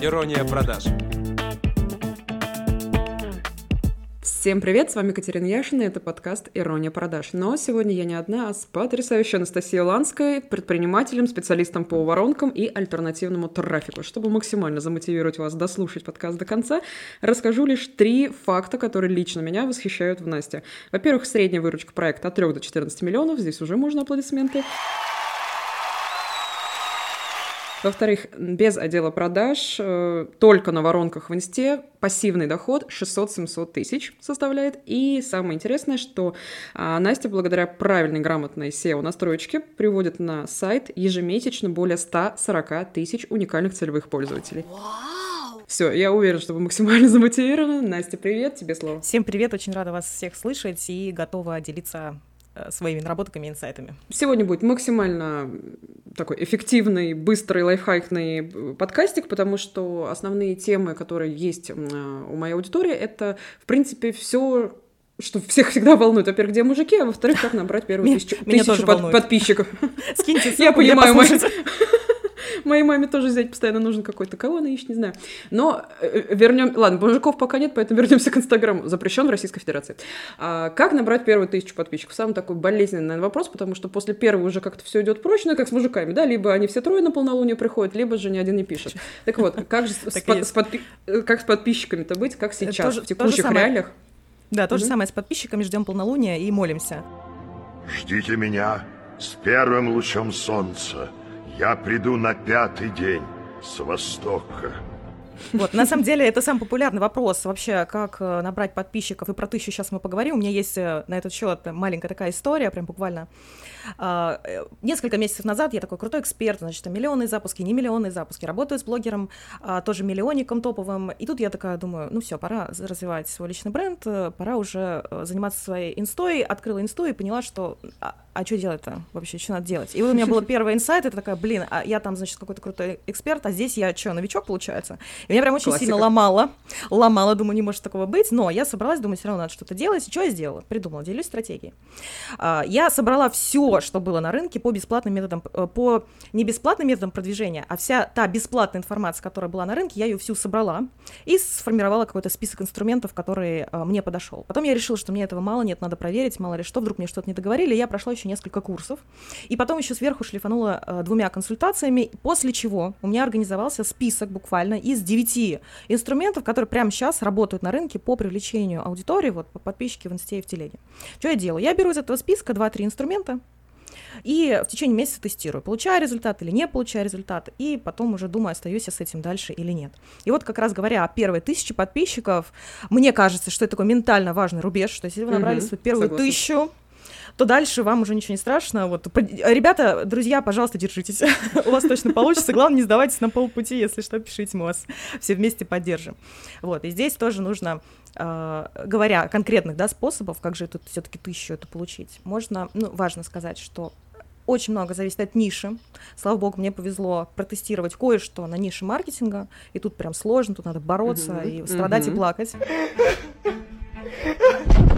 Ирония продаж. Всем привет, с вами Катерина Яшина, это подкаст «Ирония продаж». Но сегодня я не одна, а с потрясающей Анастасией Ланской, предпринимателем, специалистом по воронкам и альтернативному трафику. Чтобы максимально замотивировать вас дослушать подкаст до конца, расскажу лишь три факта, которые лично меня восхищают в Насте. Во-первых, средняя выручка проекта от 3 до 14 миллионов, здесь уже можно аплодисменты. Во-вторых, без отдела продаж, э, только на воронках в инсте пассивный доход 600-700 тысяч составляет. И самое интересное, что а, Настя благодаря правильной грамотной SEO-настроечке приводит на сайт ежемесячно более 140 тысяч уникальных целевых пользователей. Все, я уверена, что вы максимально замотивированы. Настя, привет, тебе слово. Всем привет, очень рада вас всех слышать и готова делиться своими наработками и инсайтами. Сегодня будет максимально такой эффективный, быстрый, лайфхакный э, подкастик, потому что основные темы, которые есть э, у моей аудитории, это, в принципе, все что всех всегда волнует. Во-первых, где мужики, а во-вторых, как набрать первую тысячу, тысячу под, подписчиков. Скиньте ссылку, я понимаю, я Моей маме тоже взять постоянно нужен какой-то. Кого она ищет, не знаю. Но э, э, вернем... Ладно, мужиков пока нет, поэтому вернемся к Инстаграму. Запрещен в Российской Федерации. А, как набрать первую тысячу подписчиков? Самый такой болезненный, наверное, вопрос, потому что после первого уже как-то все идет проще, ну, как с мужиками, да? Либо они все трое на полнолуние приходят, либо же ни один не пишет. Так вот, как же с, под, с подпи... Э, как с подписчиками-то быть, как сейчас, в текущих реалиях? Да, то же самое с подписчиками, ждем полнолуния и молимся. Ждите меня с первым лучом солнца. Я приду на пятый день с востока. Вот, на самом деле, это самый популярный вопрос вообще, как э, набрать подписчиков, и про тысячу сейчас мы поговорим. У меня есть э, на этот счет маленькая такая история, прям буквально. А, э, несколько месяцев назад я такой крутой эксперт, значит, миллионные запуски, не миллионные запуски, работаю с блогером, а, тоже миллионником топовым, и тут я такая думаю, ну все, пора развивать свой личный бренд, пора уже заниматься своей инстой, открыла инсту и поняла, что а, что делать-то вообще, что надо делать? И вот у меня был первый инсайт, это такая, блин, а я там, значит, какой-то крутой эксперт, а здесь я что, новичок, получается? И меня прям очень Классика. сильно ломало, ломало, думаю, не может такого быть, но я собралась, думаю, все равно надо что-то делать, и что я сделала? Придумала, делюсь стратегией. А, я собрала все, что было на рынке по бесплатным методам, э, по не бесплатным методам продвижения, а вся та бесплатная информация, которая была на рынке, я ее всю собрала и сформировала какой-то список инструментов, который а, мне подошел. Потом я решила, что мне этого мало, нет, надо проверить, мало ли что, вдруг мне что-то не договорили, я прошла еще несколько курсов, и потом еще сверху шлифанула э, двумя консультациями, после чего у меня организовался список буквально из девяти инструментов, которые прямо сейчас работают на рынке по привлечению аудитории, вот по подписчике в инсте и в телеге. Что я делаю? Я беру из этого списка 2-3 инструмента, и в течение месяца тестирую, получаю результат или не получаю результат, и потом уже думаю, остаюсь я с этим дальше или нет. И вот как раз говоря о первой тысяче подписчиков, мне кажется, что это такой ментально важный рубеж, что если вы набрали угу, свою первую согласна. тысячу, то дальше вам уже ничего не страшно. Вот, ребята, друзья, пожалуйста, держитесь. У вас точно получится. Главное, не сдавайтесь на полпути. Если что, пишите, мы вас все вместе поддержим. Вот, и здесь тоже нужно Uh, говоря о конкретных да, способов, как же тут все-таки тысячу это получить, можно, ну, важно сказать, что очень много зависит от ниши. Слава богу, мне повезло протестировать кое-что на нише маркетинга, и тут прям сложно, тут надо бороться uh-huh. и страдать uh-huh. и плакать.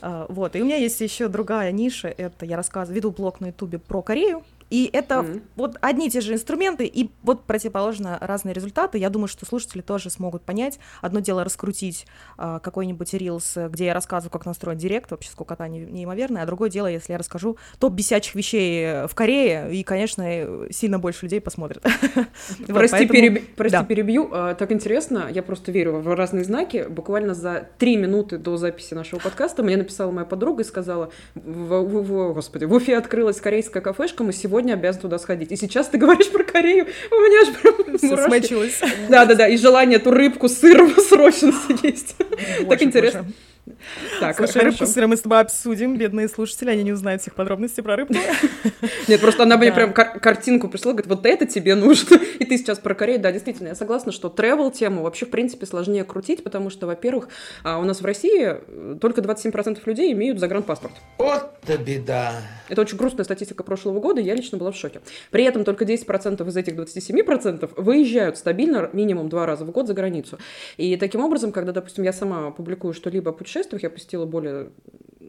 А, вот, и у меня есть еще другая ниша, это я рассказываю, веду блог на ютубе про Корею, и это mm-hmm. вот одни и те же инструменты, и вот противоположно разные результаты. Я думаю, что слушатели тоже смогут понять. Одно дело раскрутить а, какой-нибудь рилс, где я рассказываю, как настроить директ, вообще сколько не, неимоверное, а другое дело, если я расскажу топ бесячих вещей в Корее, и, конечно, сильно больше людей посмотрят. Прости, перебью. А, так интересно, я просто верю в разные знаки. Буквально за три минуты до записи нашего подкаста мне написала моя подруга и сказала, господи, в Уфе открылась корейская кафешка, мы сегодня сегодня обязан туда сходить. И сейчас ты говоришь про Корею, у меня аж прям смочилось. Да-да-да, и желание эту рыбку сыром срочно съесть. Так интересно. Так, Слушай, рыбку с мы с тобой обсудим. Бедные слушатели, они не узнают всех подробностей про рыбку. Нет, просто она мне прям картинку прислала, говорит, вот это тебе нужно. И ты сейчас про Корею. Да, действительно, я согласна, что travel тему вообще, в принципе, сложнее крутить, потому что, во-первых, а, у нас в России э, только 27% людей имеют загранпаспорт. Вот-то беда. Это очень грустная статистика прошлого года, я лично была в шоке. При этом только 10% из этих 27% выезжают стабильно минимум два раза в год за границу. И таким образом, когда, допустим, я сама публикую что-либо о путешествиях, я посетила более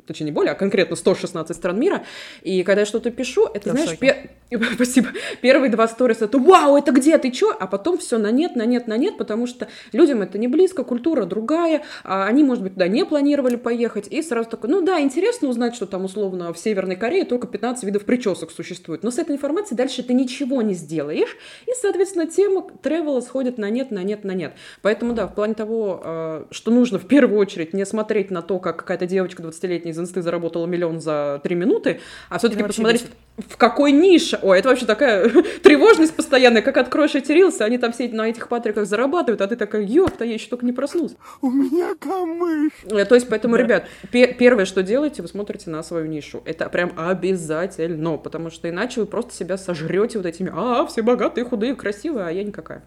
точнее не более, а конкретно 116 стран мира. И когда я что-то пишу, это, я знаешь, пер... спасибо, первые два сториса это «Вау, это где, ты чё?» А потом все на нет, на нет, на нет, потому что людям это не близко, культура другая, а они, может быть, туда не планировали поехать, и сразу такой, ну да, интересно узнать, что там условно в Северной Корее только 15 видов причесок существует, но с этой информацией дальше ты ничего не сделаешь, и, соответственно, тема тревела сходит на нет, на нет, на нет. Поэтому, да, в плане того, э, что нужно в первую очередь не смотреть на то, как какая-то девочка 20-летняя из инсты заработала миллион за 3 минуты, а все-таки посмотреть, бесит. в какой нише. Ой, это вообще такая тревожность постоянная, как откроешь эти рилсы, они там все на этих патриках зарабатывают, а ты такая, ёпта, я еще только не проснулся. У меня камыш. Э, то есть, поэтому, да. ребят, первое, что делаете, вы смотрите на свою нишу. Это прям обязательно, потому что иначе вы просто себя сожрете вот этими, а, все богатые, худые, красивые, а я никакая.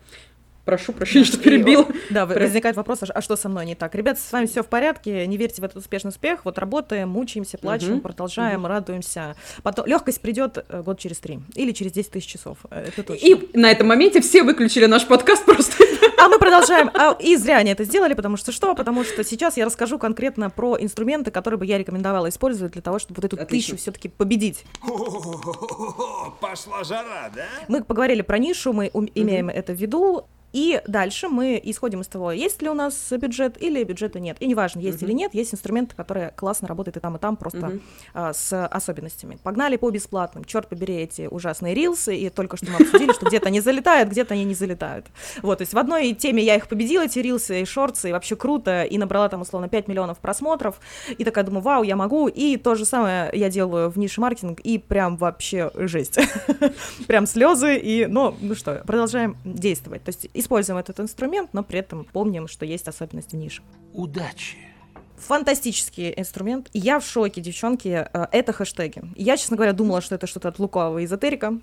Прошу прощения, что перебил. Да, возникает вопрос, а что со мной не так? Ребята, с вами все в порядке, не верьте в этот успешный успех. Вот работаем, мучаемся, плачем, продолжаем, радуемся. Потом легкость придет э, год через три или через 10 тысяч часов. Э, это точно. И на этом моменте все выключили наш подкаст просто. А мы продолжаем. А, и зря они это сделали, потому что что? Потому что сейчас я расскажу конкретно про инструменты, которые бы я рекомендовала использовать для того, чтобы вот эту Отлично. тысячу все-таки победить. Пошла жара, да? Мы поговорили про нишу, мы имеем это в виду. И дальше мы исходим из того, есть ли у нас бюджет или бюджета нет. И неважно, есть uh-huh. или нет, есть инструменты, которые классно работают и там, и там, просто uh-huh. а, с особенностями. Погнали по бесплатным. Черт побери эти ужасные рилсы, и только что мы обсудили, что где-то они залетают, где-то они не залетают. Вот, то есть в одной теме я их победила, эти рилсы и шорты, и вообще круто, и набрала там, условно, 5 миллионов просмотров, и такая думаю, вау, я могу, и то же самое я делаю в нише маркетинг, и прям вообще жесть. Прям слезы, и, ну, ну что, продолжаем действовать. То есть используем этот инструмент, но при этом помним, что есть особенности ниши. Удачи! Фантастический инструмент. Я в шоке, девчонки. Э, это хэштеги. Я, честно говоря, думала, что это что-то от лукавого эзотерика.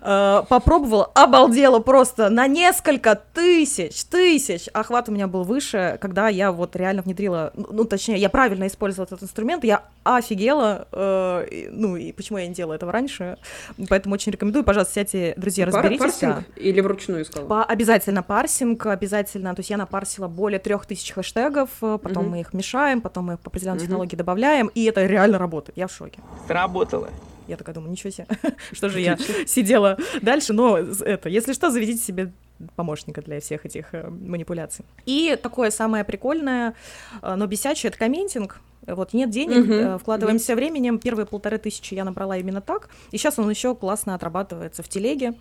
Э, попробовала, обалдела просто на несколько тысяч, тысяч. Охват у меня был выше, когда я вот реально внедрила, ну, ну точнее, я правильно использовала этот инструмент. Я офигела. Э, ну, и почему я не делала этого раньше. Поэтому очень рекомендую. Пожалуйста, сядьте, друзья, разберитесь. Парсинг да. или вручную искала? По, обязательно парсинг, обязательно. То есть я напарсила более трех тысяч хэштегов, потом угу. мы их мешаем мешаем, потом мы по определенной mm-hmm. технологии добавляем, и это реально работает. Я в шоке. Сработало. Я такая думаю, ничего себе, что же я сидела дальше, но это, если что, заведите себе помощника для всех этих э, манипуляций. И такое самое прикольное, э, но бесячее, это комментинг. Вот нет денег, uh-huh. вкладываемся uh-huh. временем. Первые полторы тысячи я набрала именно так. И сейчас он еще классно отрабатывается в телеге.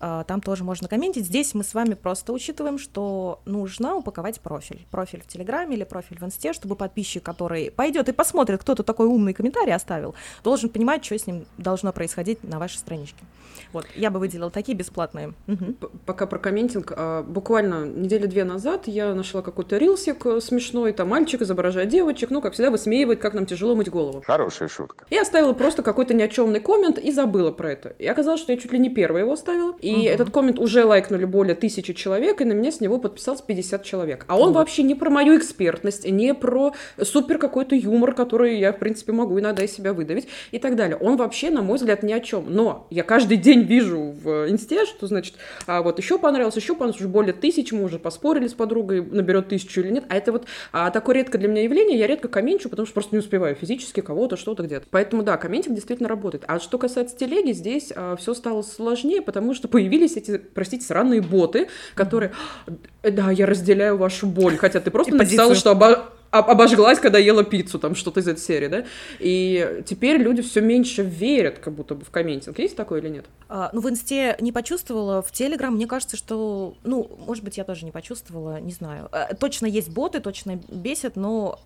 А, там тоже можно комментить. Здесь мы с вами просто учитываем, что нужно упаковать профиль. Профиль в Телеграме или профиль в Инсте, чтобы подписчик, который пойдет и посмотрит, кто-то такой умный комментарий оставил, должен понимать, что с ним должно происходить на вашей страничке. Вот, я бы выделила такие бесплатные. Угу. Пока про комментинг. А, буквально недели две назад я нашла какой-то рилсик э, смешной, там мальчик изображает девочек, ну, как всегда, высмеивает, как нам тяжело мыть голову. Хорошая шутка. Я оставила просто какой-то ни о чемный коммент и забыла про это. И оказалось, что я чуть ли не первая его оставила. И угу. этот коммент уже лайкнули более тысячи человек, и на меня с него подписалось 50 человек. А он вот. вообще не про мою экспертность, не про супер какой-то юмор, который я, в принципе, могу иногда из себя выдавить и так далее. Он вообще, на мой взгляд, ни о чем. Но я каждый день вижу в инсте, что, значит, а вот еще понравилось, еще понравилось, уже более тысячи, мы уже поспорили с подругой, наберет тысячу или нет. А это вот а, такое редко для меня явление, я редко комменчу, потому что просто не успеваю физически кого-то, что-то где-то. Поэтому, да, комментинг действительно работает. А что касается телеги, здесь а, все стало сложнее, потому что появились эти, простите, сраные боты, которые, mm-hmm. да, я разделяю вашу боль, хотя ты просто написала, что оба обожглась, когда ела пиццу, там что-то из этой серии, да? И теперь люди все меньше верят, как будто бы в комментинг. Есть такое или нет? А, ну, в инсте не почувствовала, в Телеграм, мне кажется, что, ну, может быть, я тоже не почувствовала, не знаю. А, точно есть боты, точно бесят, но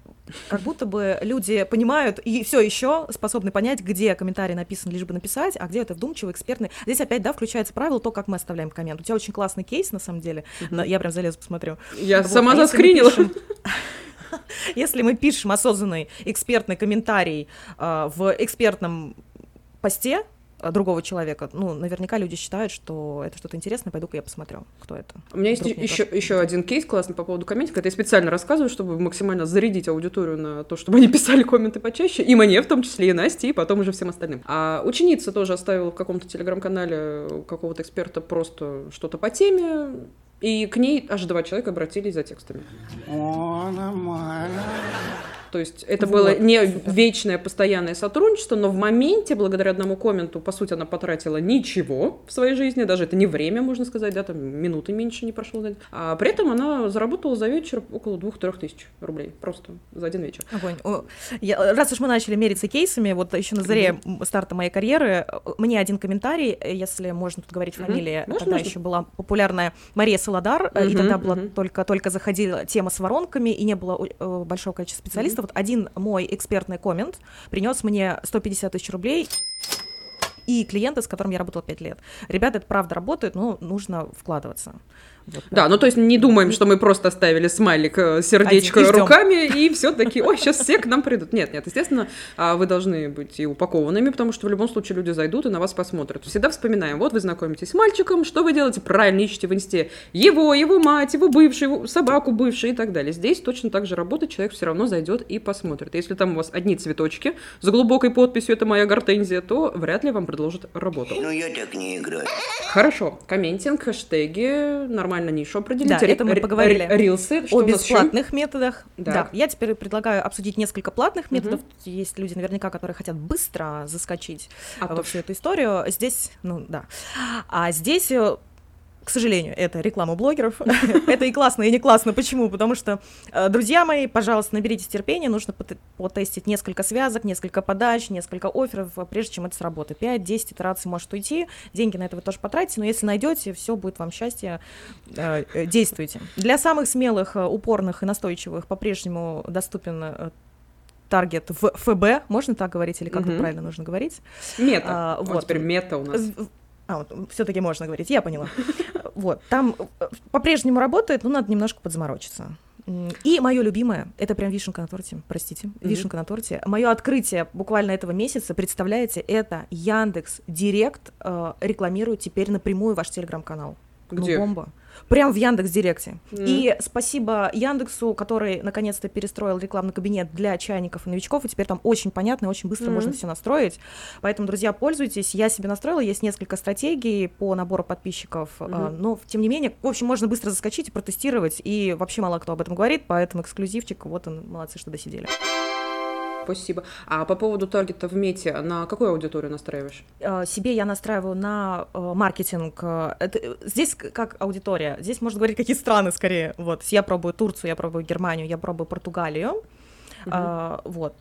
как будто бы люди понимают и все еще способны понять, где комментарий написан, лишь бы написать, а где это вдумчивый, экспертный. Здесь опять, да, включается правило, то, как мы оставляем коммент. У тебя очень классный кейс, на самом деле. Mm-hmm. Я прям залезу, посмотрю. Я вот. сама а заскринила. Если мы пишем осознанный экспертный комментарий э, в экспертном посте, а, другого человека. Ну, наверняка люди считают, что это что-то интересное, пойду-ка я посмотрю, кто это. У меня есть еще, еще один кейс классный по поводу комментинга. Это я специально рассказываю, чтобы максимально зарядить аудиторию на то, чтобы они писали комменты почаще, и мне в том числе, и Насте, и потом уже всем остальным. А ученица тоже оставила в каком-то телеграм-канале какого-то эксперта просто что-то по теме, и к ней аж два человека обратились за текстами. О, нормально. То есть это Вот, было не супер. вечное постоянное сотрудничество, но в моменте, благодаря одному комменту, по сути, она потратила ничего в своей жизни, даже это не время, можно сказать, да, там минуты меньше не прошло. да. А при этом она заработала за вечер около двух-трех тысяч рублей, просто за один вечер. Огонь. Я- раз уж мы начали мериться кейсами, вот еще на заре м, старта моей карьеры, э, мне один комментарий, э, если можно тут говорить фамилии, Можно, тогда можно. еще была популярная Мария Солодар, э, и тогда была мгм. только, только заходила тема с воронками, и не было большого количества специалистов. Вот один мой экспертный коммент принес мне 150 тысяч рублей, и клиенты, с которым я работала 5 лет. Ребята, это правда работает, но нужно вкладываться. Вот, Да, ну то есть не думаем, что мы просто оставили смайлик, э, сердечко Один, руками, и все таки ой, сейчас все к нам придут. Нет, нет, естественно, а, вы должны быть и упакованными, потому что в любом случае люди зайдут и на вас посмотрят. Всегда вспоминаем, вот вы знакомитесь с мальчиком, что вы делаете? Правильно ищете в инсте его, его мать, его бывший, его собаку бывший и так далее. Здесь точно так же работает, человек все равно зайдет и посмотрит. Если там у вас одни цветочки с глубокой подписью «это моя гортензия», то вряд ли вам предложат работу. Ну я так не играю. Хорошо, комментинг, хэштеги, нормально нишу определить. Да, это мы Ри- поговорили. ри- Рилсы, что о бесплатных методах. Да. Я теперь предлагаю обсудить несколько платных методов. Есть люди наверняка, которые хотят быстро заскочить А во всю эту историю. Здесь, ну да. А здесь э, к сожалению, это реклама блогеров. это и классно, и не классно. Почему? Потому что, э, друзья мои, пожалуйста, наберитесь терпения. Нужно пот- потестить несколько связок, несколько подач, несколько офферов, э, прежде чем это сработает. 5-10 итераций может уйти. Деньги на это вы тоже потратите. Но если найдете, все будет вам счастье. Э, Действуйте. Для самых смелых, упорных и настойчивых по-прежнему доступен таргет в ФБ, можно так говорить, или как это правильно нужно говорить? Мета. А, вот. вот. теперь мета у нас. А, вот, все-таки можно говорить, я поняла. Вот, там э, по-прежнему работает, но надо немножко подзаморочиться. И мое любимое, это прям вишенка на торте, простите, вишенка на торте. Мое открытие буквально этого месяца, представляете, это Яндекс Директ э, рекламирует теперь напрямую ваш телеграм-канал. Где? Ну, бомба. Прям в Яндекс Директе. Мгм. И спасибо Яндексу, который наконец-то перестроил рекламный кабинет для чайников и новичков, и теперь там очень понятно и очень быстро Мгм. можно все настроить. Поэтому, друзья, пользуйтесь. Я себе настроила, есть несколько стратегий по набору подписчиков, Мгм. но тем не менее, в общем, можно быстро заскочить и протестировать, и вообще мало кто об этом говорит, поэтому эксклюзивчик, вот он, молодцы, что досидели. Спасибо. А по поводу таргета в мете, на какую аудиторию настраиваешь? Э, себе я настраиваю на э, маркетинг. э, это, здесь как аудитория. Здесь можно говорить, какие страны скорее. Вот, я пробую Турцию, я пробую Германию, я пробую Португалию. А, вот.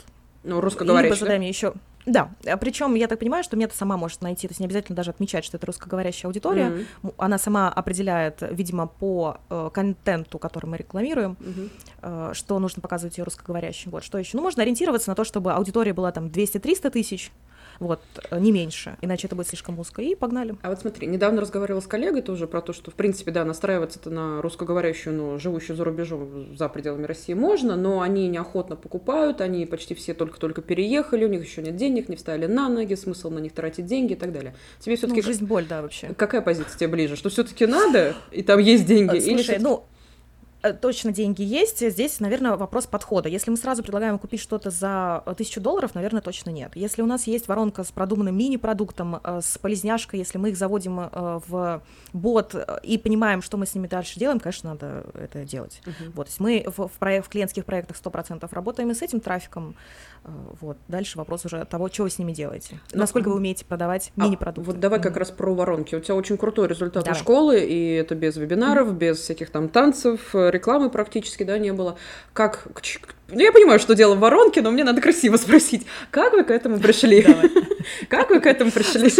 Ну, Либо русскоговорящий, задай да? мне еще. Да, причем я так понимаю, что мета сама может найти, то есть не обязательно даже отмечать, что это русскоговорящая аудитория. М, Она сама определяет, видимо, по э, контенту, который мы рекламируем, Мгм. э, что нужно показывать ее русскоговорящим. Вот что еще. Ну, можно ориентироваться на то, чтобы аудитория была там 200-300 тысяч, вот, э, не меньше, иначе это будет слишком узко. И погнали. А вот смотри, недавно разговаривала с коллегой тоже про то, что, в принципе, да, настраиваться-то на русскоговорящую, но живущую за рубежом, за пределами России можно, но они неохотно покупают, они почти все только-только переехали, у них еще нет денег, не встали на ноги, смысл на них тратить деньги и так далее. Тебе Ну, все-таки жизнь боль, да, вообще. какая позиция тебе ближе? Что все-таки надо, и там есть деньги? Э, или Слушай, всё-таки- ну, точно деньги есть. Здесь, наверное, вопрос подхода. Если мы сразу предлагаем купить что-то за э, тысячу долларов, наверное, точно нет. Если у нас есть воронка с продуманным мини-продуктом, э, с полезняшкой, если мы их заводим э, в бот э, и понимаем, что мы с ними дальше делаем, конечно, надо это делать. Мгм. Вот, то есть мы в, в, проек- в клиентских проектах 100% работаем и с этим трафиком. Э, Вот. Дальше вопрос уже того, что вы с ними делаете. Ну, Насколько вы умеете продавать А, мини-продукты. Вот давай как Мгм. раз про воронки. У тебя очень крутой результат у Давай. школы, и это без вебинаров, без всяких там танцев, э, рекламы практически, да, не было. Как... Ну, я понимаю, что дело в воронке, но мне надо красиво спросить. Как вы к этому пришли? Как вы к этому пришли?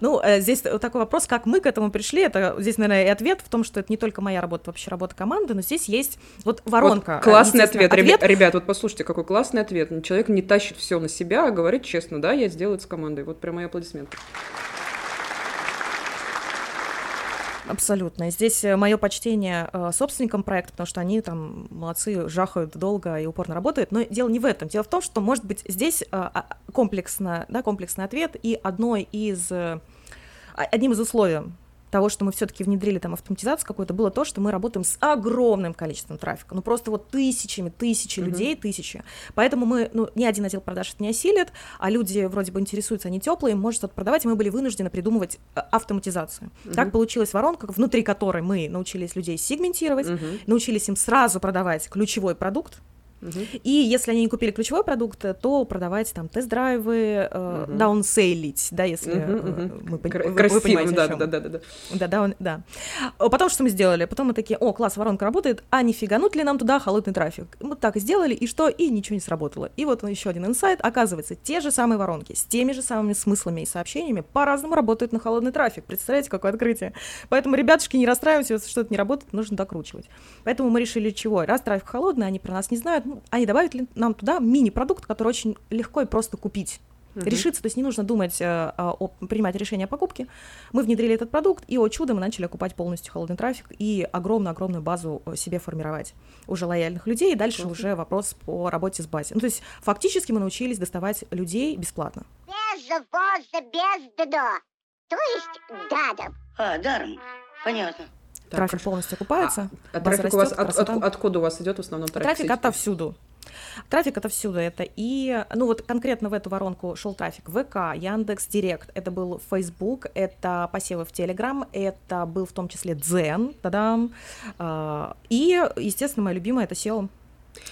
Ну, э, здесь такой вопрос, как мы к этому пришли. Это здесь, наверное, и ответ в том, что это не только моя работа, вообще работа команды, но здесь есть вот воронка. Вот классный ответ. Ребя- Ребят, вот послушайте, какой классный ответ. Человек не тащит все на себя, а говорит честно, да, я сделаю это с командой. Вот прям мои аплодисменты. Абсолютно. Здесь мое почтение э, собственникам проекта, потому что они там молодцы, жахают долго и упорно работают. Но дело не в этом. Дело в том, что, может быть, здесь э, а, комплексно, да, комплексный ответ, и одной из, э, а- одним из условий того, что мы все-таки внедрили там автоматизацию какую-то, было то, что мы работаем с огромным количеством трафика. Ну, просто вот тысячами, тысячи Мгм. людей, тысячи. Поэтому мы, ну, ни один отдел продаж это не осилит, а люди вроде бы интересуются, они теплые, может что-то продавать, и мы были вынуждены придумывать э, автоматизацию. Так Мгм. получилась воронка, внутри которой мы научились людей сегментировать, Мгм. научились им сразу продавать ключевой продукт, И если они не купили ключевой продукт, то продавать там тест-драйвы, э, даунсейлить, да, если э, мы пон- вы- вы Красиво, понимаете, да, да, да, да, да. Да, да, он- да. Потом что мы сделали? Потом мы такие, о, класс, воронка работает, а не фиганут ли нам туда холодный трафик? Мы так и сделали, и что? И ничего не сработало. И вот еще один инсайт. Оказывается, те же самые воронки с теми же самыми смыслами и сообщениями по-разному работают на холодный трафик. Представляете, какое открытие? Поэтому, ребятушки, не расстраивайтесь, если что-то не работает, нужно докручивать. Поэтому мы решили чего? Раз трафик холодный, они про нас не знают, ну, они добавят ли нам туда мини-продукт, который очень легко и просто купить. Решиться, то есть не нужно думать, э, о, принимать решение о покупке. Мы внедрили этот продукт, и, о чудо, мы начали окупать полностью холодный трафик и огромную-огромную базу э, себе формировать уже лояльных людей, и дальше уже вопрос по работе с базой. Ну, то есть фактически мы научились доставать людей бесплатно. Без воза, без дно. То есть дадом. А, даром. Понятно. Так, трафик хорошо. полностью окупается, А база трафик у вас от- от- откуда у вас идет в основном трафик? Трафик отовсюду. Трафик отовсюду это и, ну вот конкретно в эту воронку шел трафик ВК, Яндекс Директ, это был Facebook, это посевы в Телеграм, это был в том числе Дзен, тадам, А, и, естественно, моя любимая это SEO.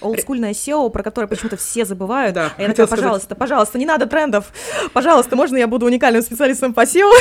Олдскульное SEO, про которое почему-то все забывают. Да, А я такая, сказать. пожалуйста, пожалуйста, не надо трендов. Пожалуйста, можно я буду уникальным специалистом по SEO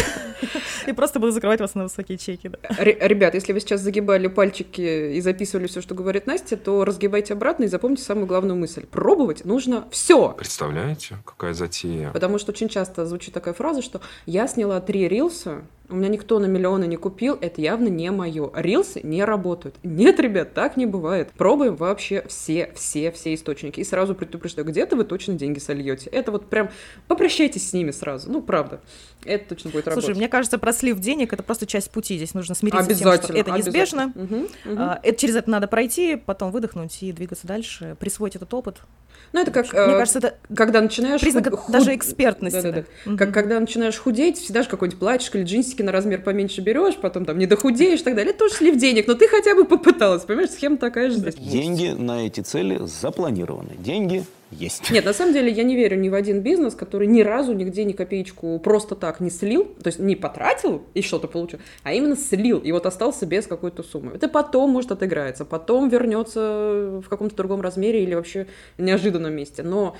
и просто буду закрывать вас на высокие чеки. да. Ре- Ребят, если вы сейчас загибали пальчики и записывали все, что говорит Настя, то разгибайте обратно и запомните самую главную мысль. Пробовать нужно все. Представляете, какая затея? Потому что очень часто звучит такая фраза, что я сняла три рилса, у меня никто на миллионы не купил, это явно не мое. Рилсы не работают. Нет, ребят, так не бывает. Пробуем вообще все, все, все источники. И сразу предупреждаю, где-то вы точно деньги сольете. Это вот прям попрощайтесь с ними сразу. Ну, правда. Это точно будет работать. Слушай, мне кажется, про слив денег это просто часть пути. Здесь нужно смириться с тем, что Обязательно, это неизбежно. обязательно. Мгм. А, это, через это надо пройти, потом выдохнуть и двигаться дальше, присвоить этот опыт. Ну, это как... Мне э, кажется, это когда начинаешь... признак худ- даже экспертности. Да-да-да. да. Мгм. Как когда начинаешь худеть, всегда же какой-нибудь платьишко или джинсики на размер поменьше берешь, потом там не дохудеешь и так далее. Это тоже слив денег, но ты хотя бы попыталась, понимаешь? Схема такая же здесь. Деньги на эти цели запланированы. Деньги есть. Нет, на самом деле я не верю ни в один бизнес, который ни разу нигде ни копеечку просто так не слил, то есть не потратил и что-то получил, а именно слил, и вот остался без какой-то суммы. Это потом, может, отыграется, потом вернется в каком-то другом размере или вообще неожиданном месте. Но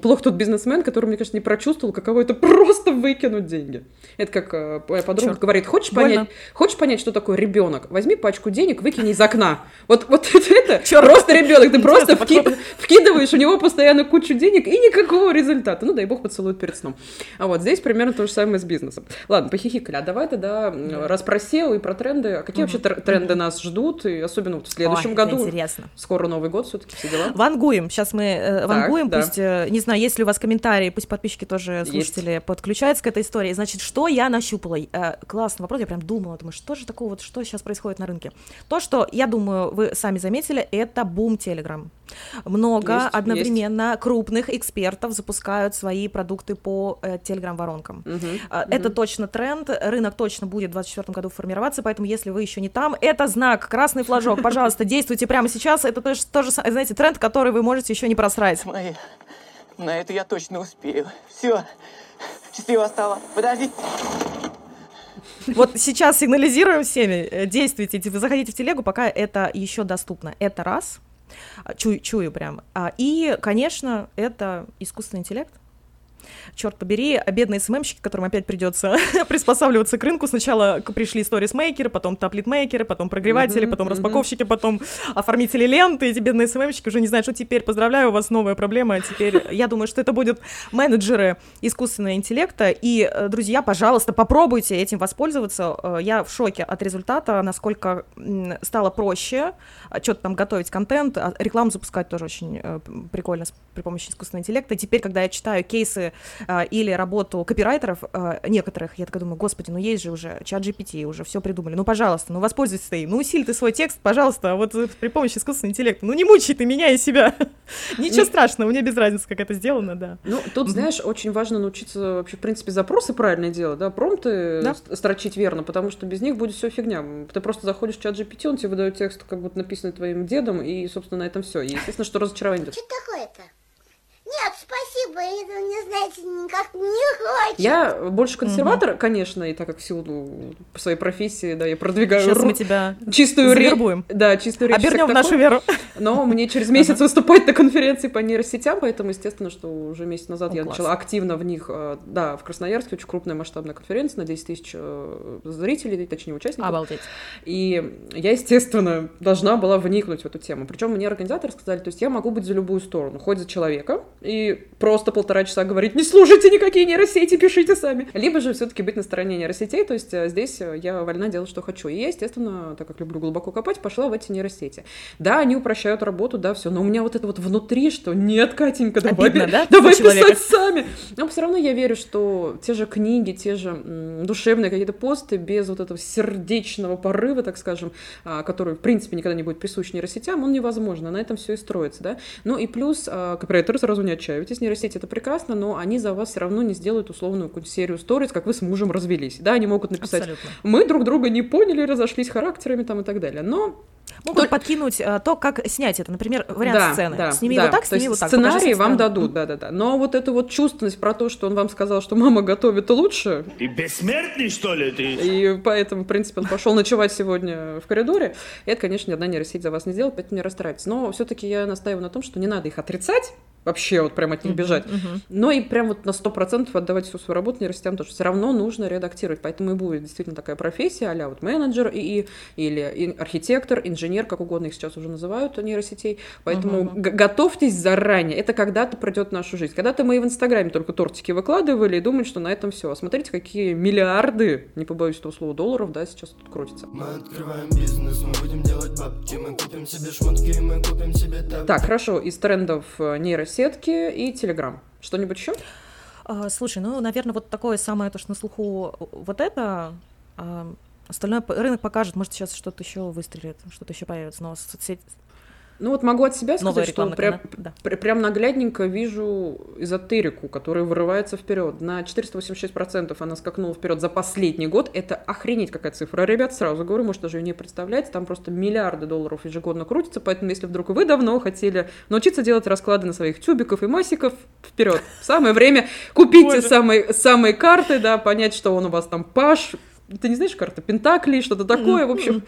плохо тот бизнесмен, который, мне кажется, не прочувствовал, каково это просто выкинуть деньги. Это как э, моя подруга Чёрт. говорит, хочешь Больно. понять, хочешь понять, что такое ребенок? Возьми пачку денег, выкини из окна. Вот, вот это Чёрт. просто ребенок, ты просто вки- вкидываешь у него постоянно кучу денег и никакого результата. Ну, дай бог поцелует перед сном. А вот здесь примерно то же самое с бизнесом. Ладно, похихикали. А давай тогда м, раз про SEO и про тренды. А какие вообще тр- тренды нас ждут? И особенно вот в следующем Ой, году. интересно. Скоро Новый год все-таки, все дела. Вангуем. Сейчас мы э, вангуем. да. Пусть, э, не знаю, есть ли у вас комментарии, пусть подписчики тоже, слушатели, подключаются к этой истории. Значит, что я нащупала? Э, классный вопрос, я прям думала, думаю, что же такого, вот, что сейчас происходит на рынке? То, что, я думаю, вы сами заметили, это бум Телеграм. Много Есть, одновременно крупных экспертов запускают свои продукты по э, Телеграм-воронкам. Мгм. А, Это точно тренд, рынок точно будет в 2024 году формироваться, поэтому если вы еще не там, это знак, красный флажок, пожалуйста, действуйте прямо сейчас, это тоже, тоже, знаете, тренд, который вы можете еще не просрать. Мои, на это я точно успею. Все, счастливо стало. Подожди. Вот сейчас сигнализируем всеми, э, действуйте, типа, заходите в телегу, пока это еще доступно. Это раз, А, чую, чую прям. А, И, конечно, это искусственный интеллект. Черт побери, а бедные СММщики, которым опять придется приспосабливаться к рынку. Сначала пришли сторис-мейкеры, потом таблет-мейкеры, потом прогреватели, Мгм, потом мгм. распаковщики, потом оформители ленты. Эти бедные СММщики уже не знают, что теперь. Поздравляю, у вас новая проблема. Теперь я думаю, что это будут менеджеры искусственного интеллекта. И, э, друзья, пожалуйста, попробуйте этим воспользоваться. Э, Я в шоке от результата, насколько стало проще что-то там готовить контент, а рекламу запускать тоже очень э, прикольно при помощи искусственного интеллекта. Теперь, когда я читаю кейсы э, или работу копирайтеров э, некоторых, я такая думаю, господи, ну есть же уже чат GPT, уже все придумали. Ну, пожалуйста, ну воспользуйся ты им. Ну, усиль ты свой текст, пожалуйста, вот э, при помощи искусственного интеллекта. Ну, не мучай ты меня и себя. Ничего Не- страшного, мне без разницы, как это сделано, да. Ну, тут, знаешь, очень важно научиться вообще, в принципе, запросы правильно делать, да, промпты Да. с- строчить верно, потому что без них будет все фигня. Ты просто заходишь в чат GPT, он тебе выдает текст, как будто написанный твоим дедом, и, собственно, на этом все. И, естественно, что разочарование идет. Что такое-то? Нет, спасибо. поэтому мне, знаете, никак не хочется. Я больше консерватор, конечно, и так как в силу по своей профессии, да, я продвигаю Сейчас ру- мы тебя чистую речь. Да, чистую речь. обернем в нашу веру. Но мне через месяц выступать на конференции по нейросетям, поэтому, естественно, что уже месяц назад О, я класс. начала активно в них, э, да, в Красноярске очень крупная масштабная конференция на 10 тысяч э, зрителей, точнее, участников. Обалдеть. И я, естественно, должна была вникнуть в эту тему. Причем мне организаторы сказали, то есть я могу быть за любую сторону, хоть за человека, и просто полтора часа говорить, не слушайте никакие нейросети, пишите сами. Либо же все-таки быть на стороне нейросетей, то есть э, здесь э, я вольна делать, что хочу. И я, естественно, так как люблю глубоко копать, пошла в эти нейросети. Да, они упрощают работу, да, все, но у меня вот это вот внутри, что нет, Катенька, давай, Обидно, да, давай за человека? писать сами. Но все равно я верю, что те же книги, те же м, душевные какие-то посты без вот этого сердечного порыва, так скажем, а, который, в принципе, никогда не будет присущ нейросетям, он невозможно. На этом все и строится, да. Ну и плюс, а, копирайтеры сразу не отчаивайтесь, нейросети это прекрасно, но они за вас все равно не сделают условную какую-то серию сториз, как вы с мужем развелись. Да, они могут написать, Абсолютно. мы друг друга не поняли, разошлись характерами там и так далее. Но Могут Только- подкинуть э, то, как снять это. Например, вариант да, сцены. да, сними да. его так, То сними его так. Сценарий вам дадут, да-да-да. Но вот эту вот чувственность про то, что он вам сказал, что мама готовит лучше, Ты бессмертный, что ли, ты? и поэтому, в принципе, он пошел ночевать сегодня в коридоре. И это, конечно, ни одна нейросеть за вас не сделает, поэтому не расстраивайтесь. Но все-таки я настаиваю на том, что не надо их отрицать, вообще вот прям от них бежать. Мгм. Но и прям вот на 100% отдавать всю свою работу нейросетям тоже. Все равно нужно редактировать. Поэтому и будет действительно такая профессия, а вот менеджер и, или и архитектор, инженер, как угодно их сейчас уже называют нейросетей. Поэтому г- готовьтесь заранее. Это когда-то пройдет нашу жизнь. Когда-то мы и в Инстаграме только тортики выкладывали и думали, что на этом все. А смотрите, какие миллиарды, не побоюсь этого слова, долларов, да, сейчас тут крутится. Мы открываем бизнес, мы будем делать бабки Мы купим себе шмотки, мы купим себе тапки Так, хорошо, из трендов э, нейросетки и Телеграм. Что-нибудь еще? А, слушай, ну, наверное, вот такое самое то, что на слуху вот это. а, остальное рынок покажет, может, сейчас что-то еще выстрелит, что-то еще появится. Но соцсеть... Ну вот могу от себя сказать, что прям, да. пр- прям наглядненько вижу эзотерику, которая вырывается вперед. На 486% она скакнула вперед за последний год. Это охренеть какая цифра. Ребят, сразу говорю, может даже ее не представляете. Там просто миллиарды долларов ежегодно крутятся. Поэтому, если вдруг вы давно хотели научиться делать расклады на своих тюбиков и масиков, вперед. Самое время купить те самые, самые карты, да, понять, что он у вас там паш. Ты не знаешь карты Пентакли, что-то такое. В общем,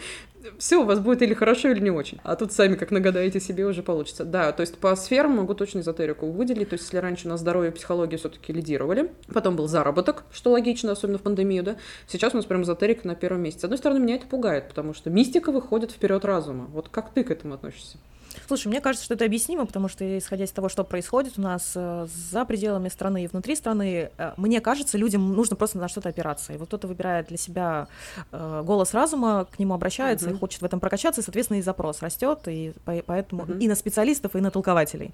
все у вас будет или хорошо, или не очень. А тут сами как нагадаете себе уже получится. Да, то есть по сферам могу точно эзотерику выделить. То есть если раньше у нас здоровье и психология все-таки лидировали, потом был заработок, что логично, особенно в пандемию, да, сейчас у нас прям эзотерика на первом месте. С одной стороны, меня это пугает, потому что мистика выходит вперед разума. Вот как ты к этому относишься? Слушай, мне кажется, что это объяснимо, потому что, исходя из того, что происходит у нас э, за пределами страны и внутри страны, э, мне кажется, людям нужно просто на что-то опираться. И вот кто-то выбирает для себя э, голос разума, к нему обращается и Мгм. хочет в этом прокачаться, и, соответственно, и запрос растет, и по- поэтому Мгм. и на специалистов, и на толкователей.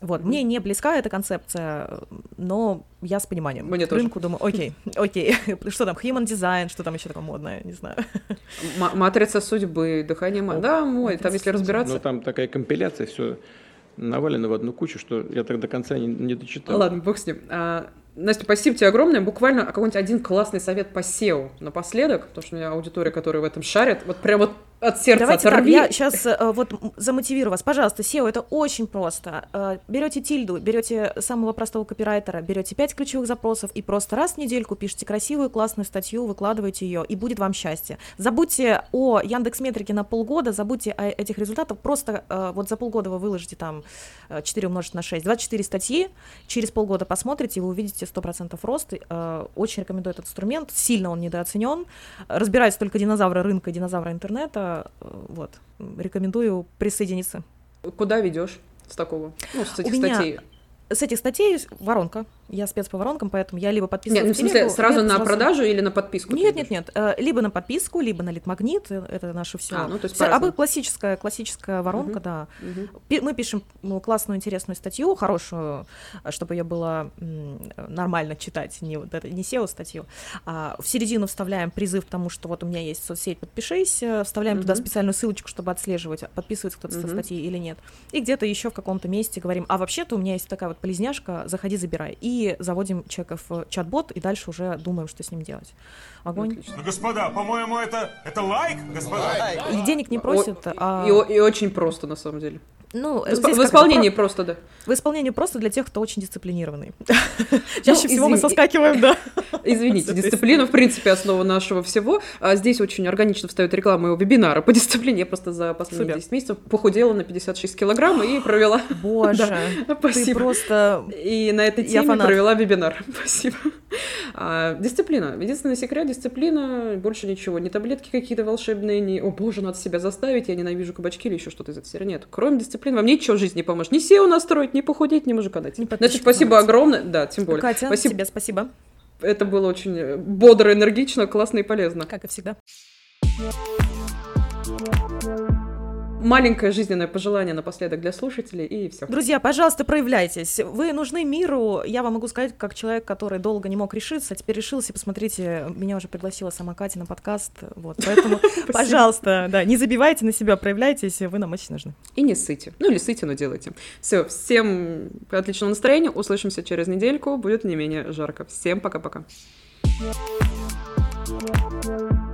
Вот. Мне не близка эта концепция, но я с пониманием. Мне к тоже. рынку думаю, окей, окей, что там, human design, что там еще такое модное, не знаю. М- матрица судьбы, дыхание О, Да, мой, там если разбираться... Но там такая компиляция, все навалено в одну кучу, что я так до конца не, не дочитал. Ладно, бог с ним. А, Настя, спасибо тебе огромное. Буквально какой-нибудь один классный совет по SEO напоследок, потому что у меня аудитория, которая в этом шарит, вот прям вот от сердца Давайте так, оторви. я сейчас вот м, замотивирую вас. Пожалуйста, SEO это очень просто. Э, Берете тильду, берете самого простого копирайтера, берете пять ключевых запросов и просто раз в недельку пишите красивую, классную статью, выкладываете ее, и будет вам счастье. Забудьте о Яндекс Метрике на полгода, забудьте о этих результатах. Просто э, вот за полгода вы выложите там э, 4 умножить на 6, 24 статьи, через полгода посмотрите, и вы увидите 100% рост. Э, Очень рекомендую этот инструмент, сильно он недооценен. Разбираются только динозавры рынка, динозавры интернета. Э, Вот, рекомендую присоединиться. Куда ведешь с такого? Ну, с этих У меня статей. С этих статей воронка. Я спец по воронкам, поэтому я либо подписываюсь Нет, ну, в смысле, телегу, сразу либо на сразу- продажу или на подписку? Нет, нет, нет. э, Либо на подписку, либо на литмагнит. э, Это наше все. А, ну, то есть по-разному. классическая, классическая воронка, Мгм. да. Пи- Мы пишем ну, классную, интересную статью, хорошую, э, чтобы ее было нормально читать, не вот это, не SEO статью. А в середину вставляем призыв к тому, что вот у меня есть соцсеть, подпишись, вставляем туда Мгм. специальную ссылочку, чтобы отслеживать, подписывается кто-то со Мгм. статьи или нет. И где-то еще в каком-то месте говорим, а вообще-то у меня есть такая вот полезняшка, заходи, забирай. И заводим человека в чат-бот, и дальше уже думаем, что с ним делать. Огонь. Ну, господа, по-моему, это, это лайк, господа. И денег не О- просят, а... И, о- и очень просто, на самом деле. Ну, В, исп- в исполнении это просто, да. В исполнении просто для тех, кто очень дисциплинированный. Чаще всего мы соскакиваем, да. Извините, дисциплина, в принципе, основа нашего всего. А здесь очень органично встает реклама моего вебинара по дисциплине. Я просто за последние Супер. 10 месяцев похудела на 56 килограмм и провела... Боже, Да, ты спасибо. просто... И на этой теме провела вебинар. Спасибо. А, дисциплина. Единственный секрет — дисциплина. Больше ничего. Не таблетки какие-то волшебные, не «О, боже, надо себя заставить, я ненавижу кабачки» или еще что-то из этой серии. Нет. Кроме дисциплины вам ничего в жизни не поможет. Ни SEO настроить, ни похудеть, ни мужика найти. Ни Значит, спасибо набрать. огромное. Да, тем более. Катя, спасибо. тебе спасибо, Это было очень э, бодро, энергично, классно и полезно. как и всегда. Маленькое жизненное пожелание напоследок для слушателей, и все. Друзья, пожалуйста, проявляйтесь. Вы нужны миру. Я вам могу сказать, как человек, который долго не мог решиться, а теперь решился. Посмотрите, меня уже пригласила сама Катя на подкаст. Вот, поэтому, пожалуйста, да, не забивайте на себя, проявляйтесь, вы нам очень нужны. И не ссыте. Ну или ссыте, но делайте. Все, всем отличного настроения. Услышимся через недельку. Будет не менее жарко. Всем пока-пока. Thank